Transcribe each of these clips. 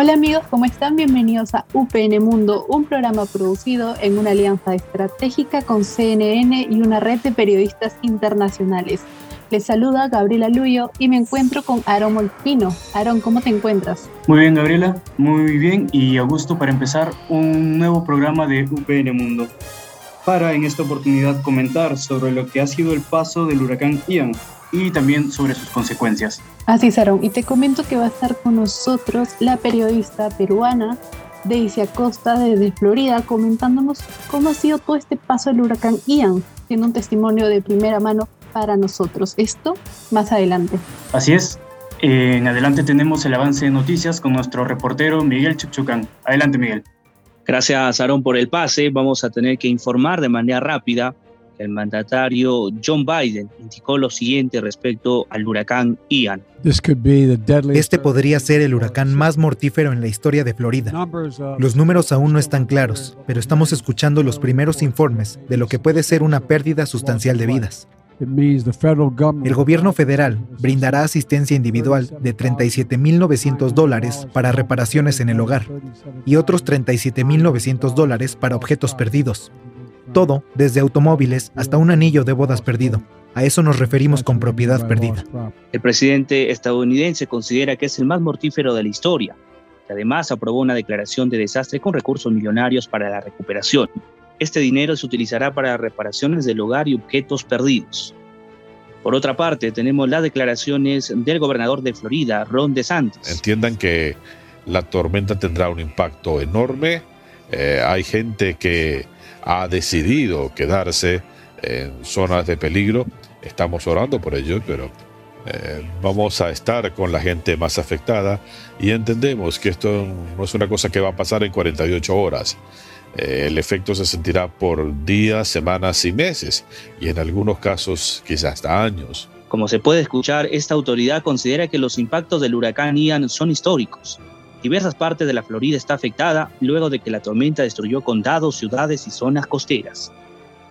Hola amigos, ¿cómo están? Bienvenidos a UPN Mundo, un programa producido en una alianza estratégica con CNN y una red de periodistas internacionales. Les saluda Gabriela Luyo y me encuentro con Aaron Molfino. Aaron, ¿cómo te encuentras? Muy bien, Gabriela, muy bien y a gusto para empezar un nuevo programa de UPN Mundo. Para en esta oportunidad comentar sobre lo que ha sido el paso del huracán Ian y también sobre sus consecuencias. Así, Sarón, y te comento que va a estar con nosotros la periodista peruana Daisy Acosta desde Florida comentándonos cómo ha sido todo este paso del huracán Ian, siendo un testimonio de primera mano para nosotros. Esto más adelante. Así es. En adelante tenemos el avance de noticias con nuestro reportero Miguel Chuchucán. Adelante, Miguel. Gracias, Aaron, por el pase. Vamos a tener que informar de manera rápida el mandatario John Biden indicó lo siguiente respecto al huracán Ian. Este podría ser el huracán más mortífero en la historia de Florida. Los números aún no están claros, pero estamos escuchando los primeros informes de lo que puede ser una pérdida sustancial de vidas. El gobierno federal brindará asistencia individual de 37.900 dólares para reparaciones en el hogar y otros 37.900 dólares para objetos perdidos. Todo, desde automóviles hasta un anillo de bodas perdido. A eso nos referimos con propiedad perdida. El presidente estadounidense considera que es el más mortífero de la historia. además aprobó una declaración de desastre con recursos millonarios para la recuperación. Este dinero se utilizará para reparaciones del hogar y objetos perdidos. Por otra parte, tenemos las declaraciones del gobernador de Florida, Ron DeSantis. Entiendan que la tormenta tendrá un impacto enorme. Eh, hay gente que ha decidido quedarse en zonas de peligro. Estamos orando por ello, pero eh, vamos a estar con la gente más afectada y entendemos que esto no es una cosa que va a pasar en 48 horas. Eh, el efecto se sentirá por días, semanas y meses, y en algunos casos quizás hasta años. Como se puede escuchar, esta autoridad considera que los impactos del huracán Ian son históricos Diversas partes de la Florida está afectada luego de que la tormenta destruyó condados, ciudades y zonas costeras.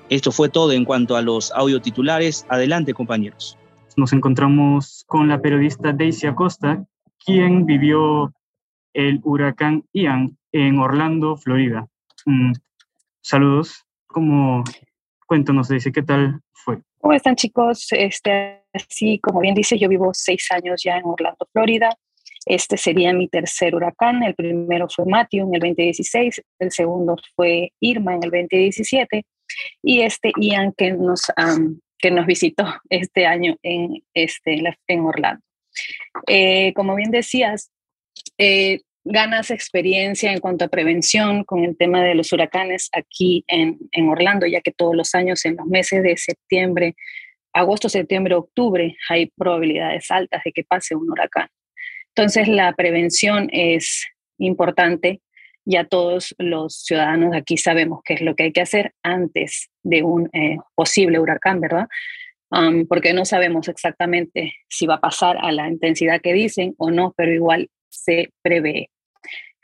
Esto fue todo en cuanto a los audio titulares. Adelante, compañeros. Nos encontramos con la periodista Daisy Acosta, quien vivió el huracán Ian en Orlando, Florida. Mm, saludos. ¿Cómo? Cuéntanos, Daisy, ¿qué tal fue? ¿Cómo están, chicos? Este, así como bien dice, yo vivo seis años ya en Orlando, Florida. Este sería mi tercer huracán. El primero fue Matthew en el 2016, el segundo fue Irma en el 2017 y este Ian que nos, que nos visitó este año en, este, en Orlando. Eh, como bien decías, eh, ganas experiencia en cuanto a prevención con el tema de los huracanes aquí en, en Orlando, ya que todos los años en los meses de septiembre, agosto, septiembre, octubre, hay probabilidades altas de que pase un huracán. Entonces, la prevención es importante. Ya todos los ciudadanos aquí sabemos qué es lo que hay que hacer antes de un eh, posible huracán, ¿verdad? porque no sabemos exactamente si va a pasar a la intensidad que dicen o no, pero igual se prevé.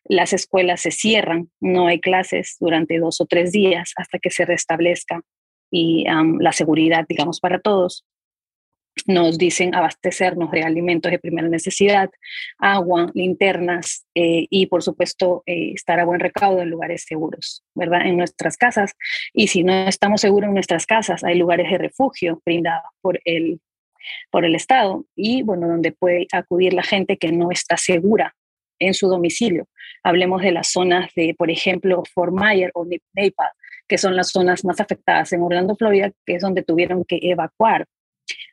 Las escuelas se cierran, no hay clases durante dos o tres días hasta que se restablezca y la seguridad, digamos, para todos nos dicen abastecernos de alimentos de primera necesidad, agua, linternas eh, y por supuesto eh, estar a buen recaudo en lugares seguros, ¿verdad? En nuestras casas. Y si no estamos seguros en nuestras casas, hay lugares de refugio brindados por el, por el Estado y, bueno, donde puede acudir la gente que no está segura en su domicilio. Hablemos de las zonas de, por ejemplo, Fort Myers o Naples, que son las zonas más afectadas en Orlando, Florida, que es donde tuvieron que evacuar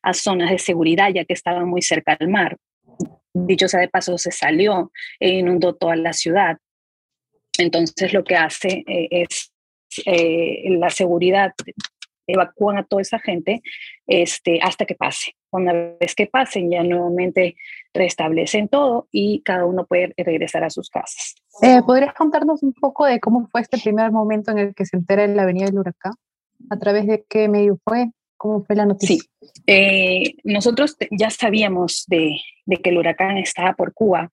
a zonas de seguridad ya que estaban muy cerca al mar. Dicho sea de paso, se salió e inundó toda la ciudad. Entonces lo que hace eh, es eh, la seguridad, evacúan a toda esa gente este, hasta que pase. Una vez que pasen, ya nuevamente restablecen todo y cada uno puede regresar a sus casas. Eh, ¿Podrías contarnos un poco de cómo fue este primer momento en el que se entera en la avenida del huracán? ¿A través de qué medio fue? ¿Cómo fue la noticia? Sí, eh, nosotros ya sabíamos de, que el huracán estaba por Cuba,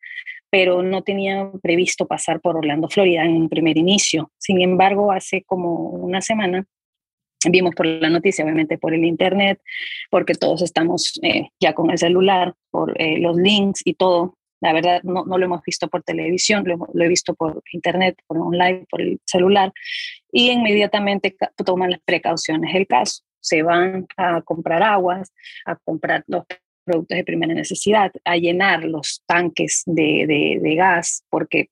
pero no tenía previsto pasar por Orlando, Florida en un primer inicio. Sin embargo, hace como una semana vimos por la noticia, obviamente por el internet, porque todos estamos eh, ya con el celular, por eh, los links y todo. La verdad, no, no lo hemos visto por televisión, lo, lo, he visto por internet, por online, por el celular, y inmediatamente toman las precauciones del caso. Se van a comprar aguas, a comprar los productos de primera necesidad, a llenar los tanques de, de, de gas, porque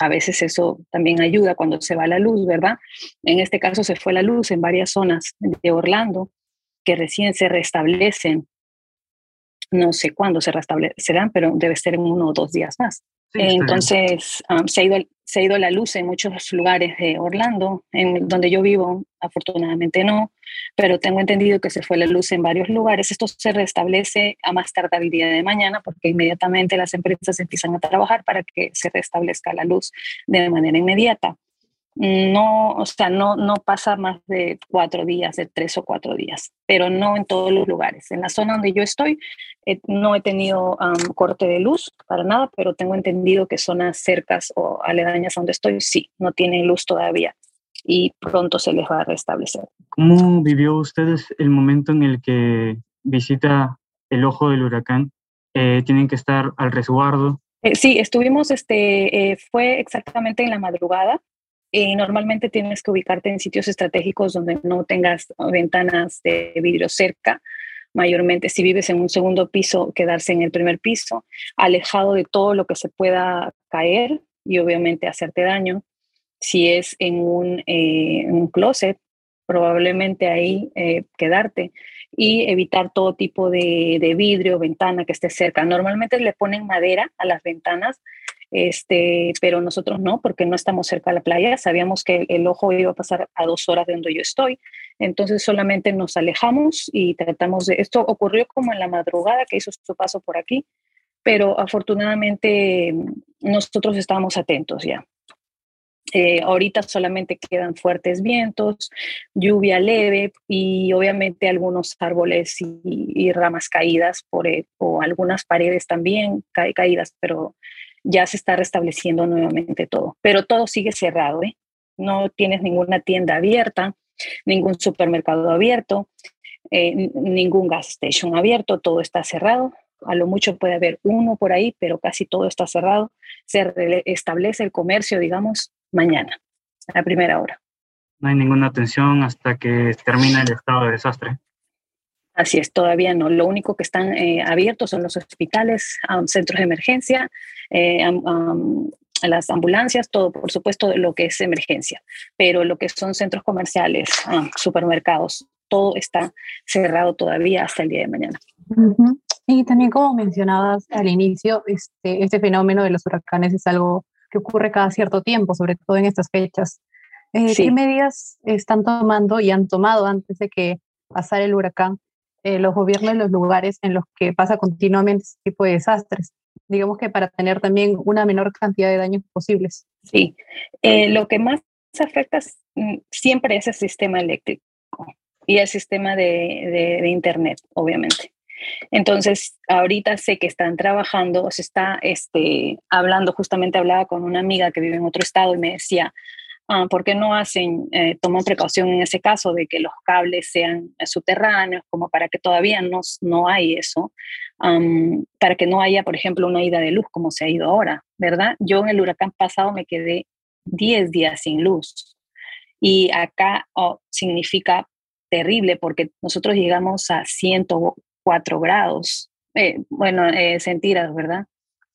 a veces eso también ayuda cuando se va la luz, ¿verdad? En este caso se fue la luz en varias zonas de Orlando que recién se restablecen. No sé cuándo se restablecerán, pero debe ser en uno o dos días más. Entonces, um, se, ha ido, se ha ido la luz en muchos lugares de Orlando, en donde yo vivo, afortunadamente no, pero tengo entendido que se fue la luz en varios lugares. Esto se restablece a más tardar el día de mañana porque inmediatamente las empresas empiezan a trabajar para que se restablezca la luz de manera inmediata no, o sea, no, no pasa más de cuatro días, de tres o cuatro días, pero no en todos los lugares. En la zona donde yo estoy, eh, no he tenido corte de luz para nada, pero tengo entendido que zonas cercas o aledañas donde estoy, sí, no tienen luz todavía y pronto se les va a restablecer. ¿Cómo vivió ustedes el momento en el que visita el ojo del huracán? Eh, ¿Tienen que estar al resguardo? Eh, sí, estuvimos, este, fue exactamente en la madrugada eh, normalmente tienes que ubicarte en sitios estratégicos donde no tengas ventanas de vidrio cerca. Mayormente, si vives en un segundo piso, quedarse en el primer piso, alejado de todo lo que se pueda caer y obviamente hacerte daño. Si es en un, eh, closet, probablemente ahí eh, quedarte y evitar todo tipo de, de vidrio, ventana que esté cerca. Normalmente le ponen madera a las ventanas este, pero nosotros no, porque no estamos cerca de la playa, sabíamos que el ojo iba a pasar a dos horas de donde yo estoy, entonces solamente nos alejamos y tratamos de, esto ocurrió como en la madrugada que hizo su paso por aquí, pero afortunadamente nosotros estábamos atentos ya. Eh, ahorita solamente quedan fuertes vientos, lluvia leve y obviamente algunos árboles y, ramas caídas por, eh, o algunas paredes también caídas, pero ya se está restableciendo nuevamente todo, pero todo sigue cerrado, ¿eh? No tienes ninguna tienda abierta, ningún supermercado abierto, eh, ningún gas station abierto, todo está cerrado. A lo mucho puede haber uno por ahí, pero casi todo está cerrado. Se establece el comercio, digamos, mañana, a la primera hora. No hay ninguna atención hasta que termine el estado de desastre. Así es, todavía no. Lo único que están eh, abiertos son los hospitales, centros de emergencia, eh, las ambulancias, todo, por supuesto, lo que es emergencia, pero lo que son centros comerciales, supermercados, todo está cerrado todavía hasta el día de mañana. Y también como mencionabas al inicio, este, este fenómeno de los huracanes es algo que ocurre cada cierto tiempo, sobre todo en estas fechas. Eh, ¿Qué medidas están tomando y han tomado antes de que pasara el huracán eh, los gobiernos de los lugares en los que pasa continuamente este tipo de desastres. Digamos que para tener también una menor cantidad de daños posibles. Sí, eh, lo que más afecta mm, siempre es el sistema eléctrico y el sistema de, de, Internet, obviamente. Entonces, ahorita sé que están trabajando, se está este, hablando, justamente hablaba con una amiga que vive en otro estado y me decía, Ah, ¿por qué no hacen, eh, toman precaución en ese caso de que los cables sean subterráneos, como para que todavía no, no hay eso, para que no haya, por ejemplo, una ida de luz como se ha ido ahora, ¿verdad? Yo en el huracán pasado me quedé 10 días sin luz y acá oh, significa terrible porque nosotros llegamos a 104 grados, eh, bueno, eh, centígrados, ¿verdad?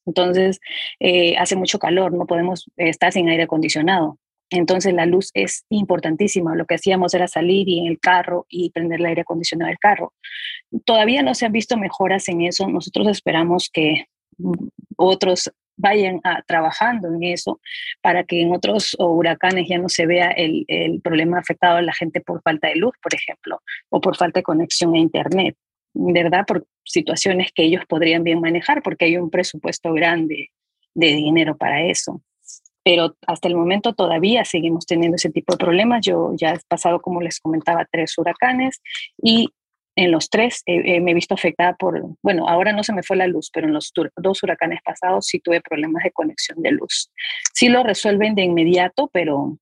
Entonces, eh, hace mucho calor, no podemos estar sin aire acondicionado. Entonces la luz es importantísima. Lo que hacíamos era salir y en el carro y prender el aire acondicionado del carro. Todavía no se han visto mejoras en eso. Nosotros esperamos que mm, otros vayan a, trabajando en eso para que en otros huracanes ya no se vea el, el problema afectado a la gente por falta de luz, por ejemplo, o por falta de conexión a Internet. ¿verdad? Por situaciones que ellos podrían bien manejar porque hay un presupuesto grande de dinero para eso. Pero hasta el momento todavía seguimos teniendo ese tipo de problemas. Yo ya he pasado, como les comentaba, tres huracanes y en los tres me he visto afectada por, bueno, ahora no se me fue la luz, pero en los dos huracanes pasados sí tuve problemas de conexión de luz. Sí lo resuelven de inmediato, pero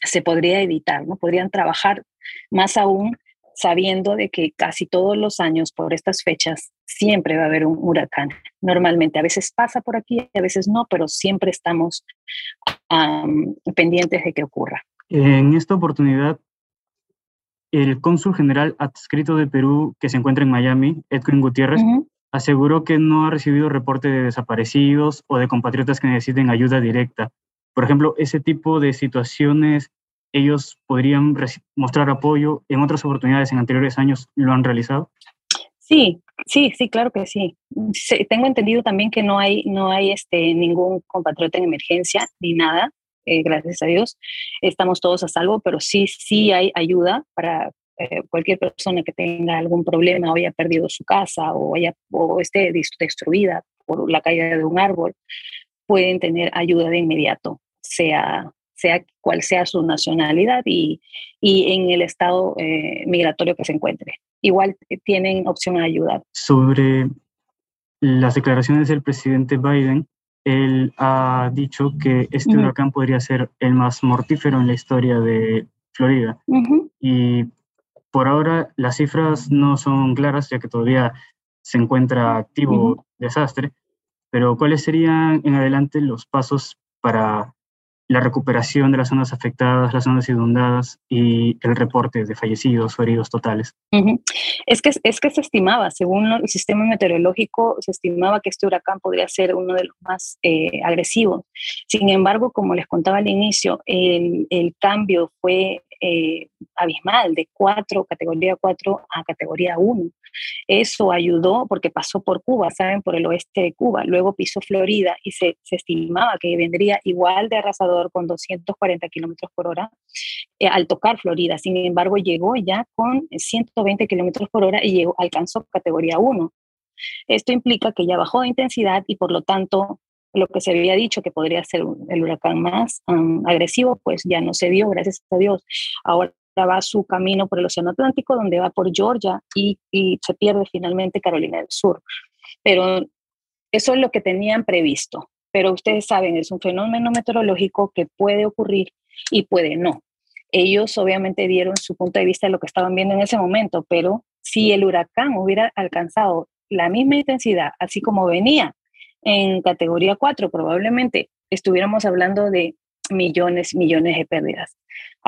se podría evitar, ¿no? Podrían trabajar más aún sabiendo de que casi todos los años por estas fechas siempre va a haber un huracán. Normalmente a veces pasa por aquí, a veces no, pero siempre estamos pendientes de que ocurra. En esta oportunidad, el cónsul general adscrito de Perú que se encuentra en Miami, Edwin Gutiérrez, aseguró que no ha recibido reporte de desaparecidos o de compatriotas que necesiten ayuda directa. Por ejemplo, ese tipo de situaciones ellos podrían mostrar apoyo. En otras oportunidades, en anteriores años, lo han realizado. Sí, sí, sí, claro que sí. tengo entendido también que no hay, no hay este, ningún compatriota en emergencia ni nada, eh, gracias a Dios. Estamos todos a salvo, pero sí, sí hay ayuda para eh, cualquier persona que tenga algún problema o haya perdido su casa o, haya, o esté destruida por la caída de un árbol, pueden tener ayuda de inmediato, sea sea cual sea su nacionalidad y, y en el estado eh, migratorio que se encuentre. Igual eh, tienen opción a ayudar. Sobre las declaraciones del presidente Biden, él ha dicho que este huracán podría ser el más mortífero en la historia de Florida. Y por ahora las cifras no son claras, ya que todavía se encuentra activo desastre, pero ¿cuáles serían en adelante los pasos para la recuperación de las zonas afectadas, las zonas inundadas y el reporte de fallecidos o heridos totales. es, que, es que se estimaba, según el sistema meteorológico, se estimaba que este huracán podría ser uno de los más eh, agresivos. Sin embargo, como les contaba al inicio, el, el cambio fue eh, abismal, de 4, categoría 4 a categoría 1. Eso ayudó porque pasó por Cuba, ¿saben? Por el oeste de Cuba. Luego pisó Florida y se, se estimaba que vendría igual de arrasador con 240 kilómetros por hora eh, al tocar Florida. Sin embargo, llegó ya con 120 kilómetros por hora y llegó, alcanzó categoría 1. Esto implica que ya bajó de intensidad y por lo tanto lo que se había dicho que podría ser el huracán más agresivo, pues ya no se dio, gracias a Dios. Ahora va su camino por el Océano Atlántico, donde va por Georgia y, y se pierde finalmente Carolina del Sur. Pero eso es lo que tenían previsto. Pero ustedes saben, es un fenómeno meteorológico que puede ocurrir y puede no. Ellos obviamente dieron su punto de vista de lo que estaban viendo en ese momento, pero si el huracán hubiera alcanzado la misma intensidad, así como venía en categoría 4 probablemente estuviéramos hablando de millones, millones de pérdidas.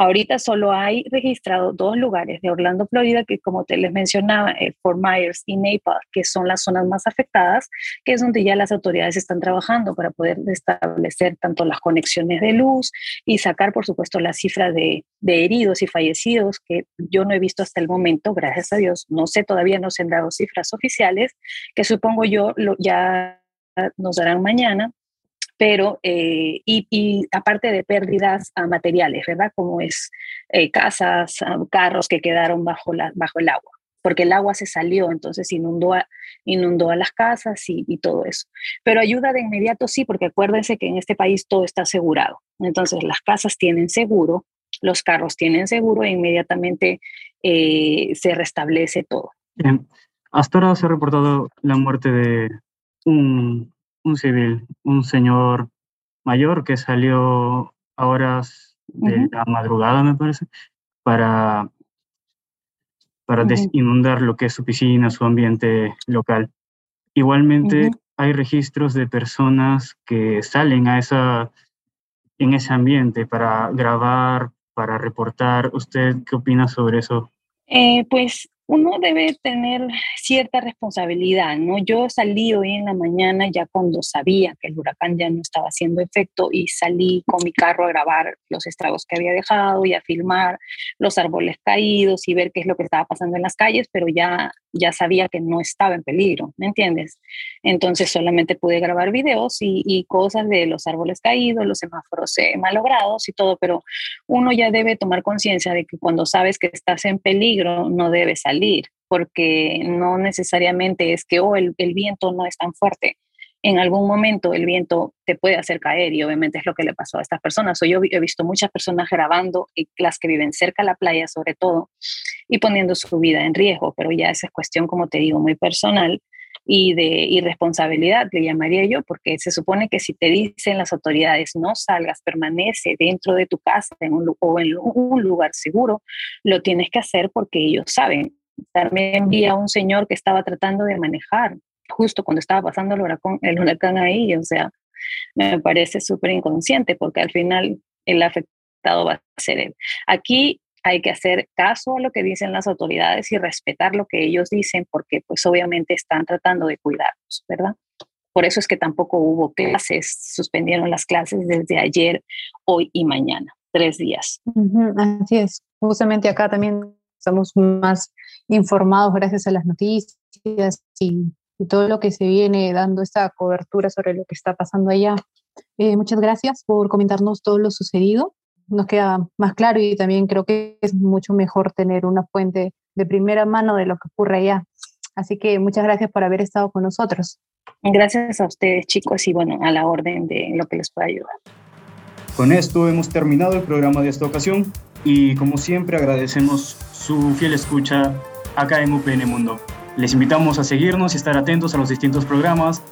Ahorita solo hay registrado dos lugares de Orlando, Florida, que como te les mencionaba, el Fort Myers y Naples, que son las zonas más afectadas, que es donde ya las autoridades están trabajando para poder establecer tanto las conexiones de luz y sacar, por supuesto, la cifra de, heridos y fallecidos, que yo no he visto hasta el momento, gracias a Dios. No sé, todavía no se han dado cifras oficiales, que supongo yo ya nos darán mañana, pero eh, y, aparte de pérdidas a materiales, ¿verdad? Como es eh, casas, carros que quedaron bajo, la, bajo el agua, porque el agua se salió, entonces inundó a, inundó a las casas y, y, todo eso. Pero ayuda de inmediato sí, porque acuérdense que en este país todo está asegurado. Entonces las casas tienen seguro, los carros tienen seguro e inmediatamente eh, se restablece todo. Hasta ahora se ha reportado la muerte de un, un civil, un señor mayor que salió a horas de la madrugada, me parece, para, para desinundar lo que es su piscina, su ambiente local. Igualmente, hay registros de personas que salen a esa, en ese ambiente para grabar, para reportar. ¿Usted qué opina sobre eso? Eh, pues uno debe tener cierta responsabilidad, ¿no? Yo salí hoy en la mañana ya cuando sabía que el huracán ya no estaba haciendo efecto y salí con mi carro a grabar los estragos que había dejado y a filmar los árboles caídos y ver qué es lo que estaba pasando en las calles, pero ya ya sabía que no estaba en peligro, ¿me entiendes? Entonces solamente pude grabar videos y, cosas de los árboles caídos, los semáforos eh, malogrados y todo, pero uno ya debe tomar conciencia de que cuando sabes que estás en peligro no debes salir salir, porque no necesariamente es que oh, el, el viento no es tan fuerte. En algún momento el viento te puede hacer caer y obviamente es lo que le pasó a estas personas. O yo he visto muchas personas grabando, y las que viven cerca de la playa sobre todo, y poniendo su vida en riesgo, pero ya esa es cuestión, como te digo, muy personal y de irresponsabilidad, le llamaría yo, porque se supone que si te dicen las autoridades no salgas, permanece dentro de tu casa en un, o en un lugar seguro, lo tienes que hacer porque ellos saben. También vi a un señor que estaba tratando de manejar justo cuando estaba pasando el huracán, el huracán ahí, o sea, me parece súper inconsciente porque al final el afectado va a ser él. Aquí hay que hacer caso a lo que dicen las autoridades y respetar lo que ellos dicen porque pues obviamente están tratando de cuidarnos, ¿verdad? Por eso es que tampoco hubo clases, suspendieron las clases desde ayer, hoy y mañana, tres días. así es, justamente acá también estamos más informados gracias a las noticias y, todo lo que se viene dando esta cobertura sobre lo que está pasando allá. Eh, muchas gracias por comentarnos todo lo sucedido nos queda más claro y también creo que es mucho mejor tener una fuente de primera mano de lo que ocurre allá. Así que muchas gracias por haber estado con nosotros. Gracias a ustedes chicos y bueno, a la orden de lo que les pueda ayudar. Con esto hemos terminado el programa de esta ocasión y como siempre agradecemos su fiel escucha acá en UPN Mundo. Les invitamos a seguirnos y estar atentos a los distintos programas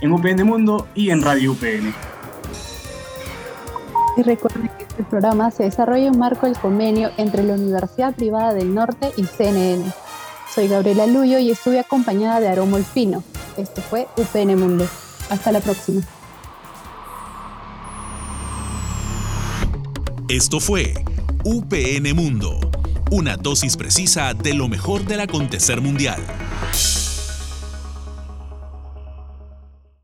en UPN Mundo y en Radio UPN. Y recuerden que este programa se desarrolla en marco del convenio entre la Universidad Privada del Norte y CNN. Soy Gabriela Luyo y estuve acompañada de Aromo Molfino. Esto fue UPN Mundo. Hasta la próxima. Esto fue UPN Mundo, una dosis precisa de lo mejor del acontecer mundial.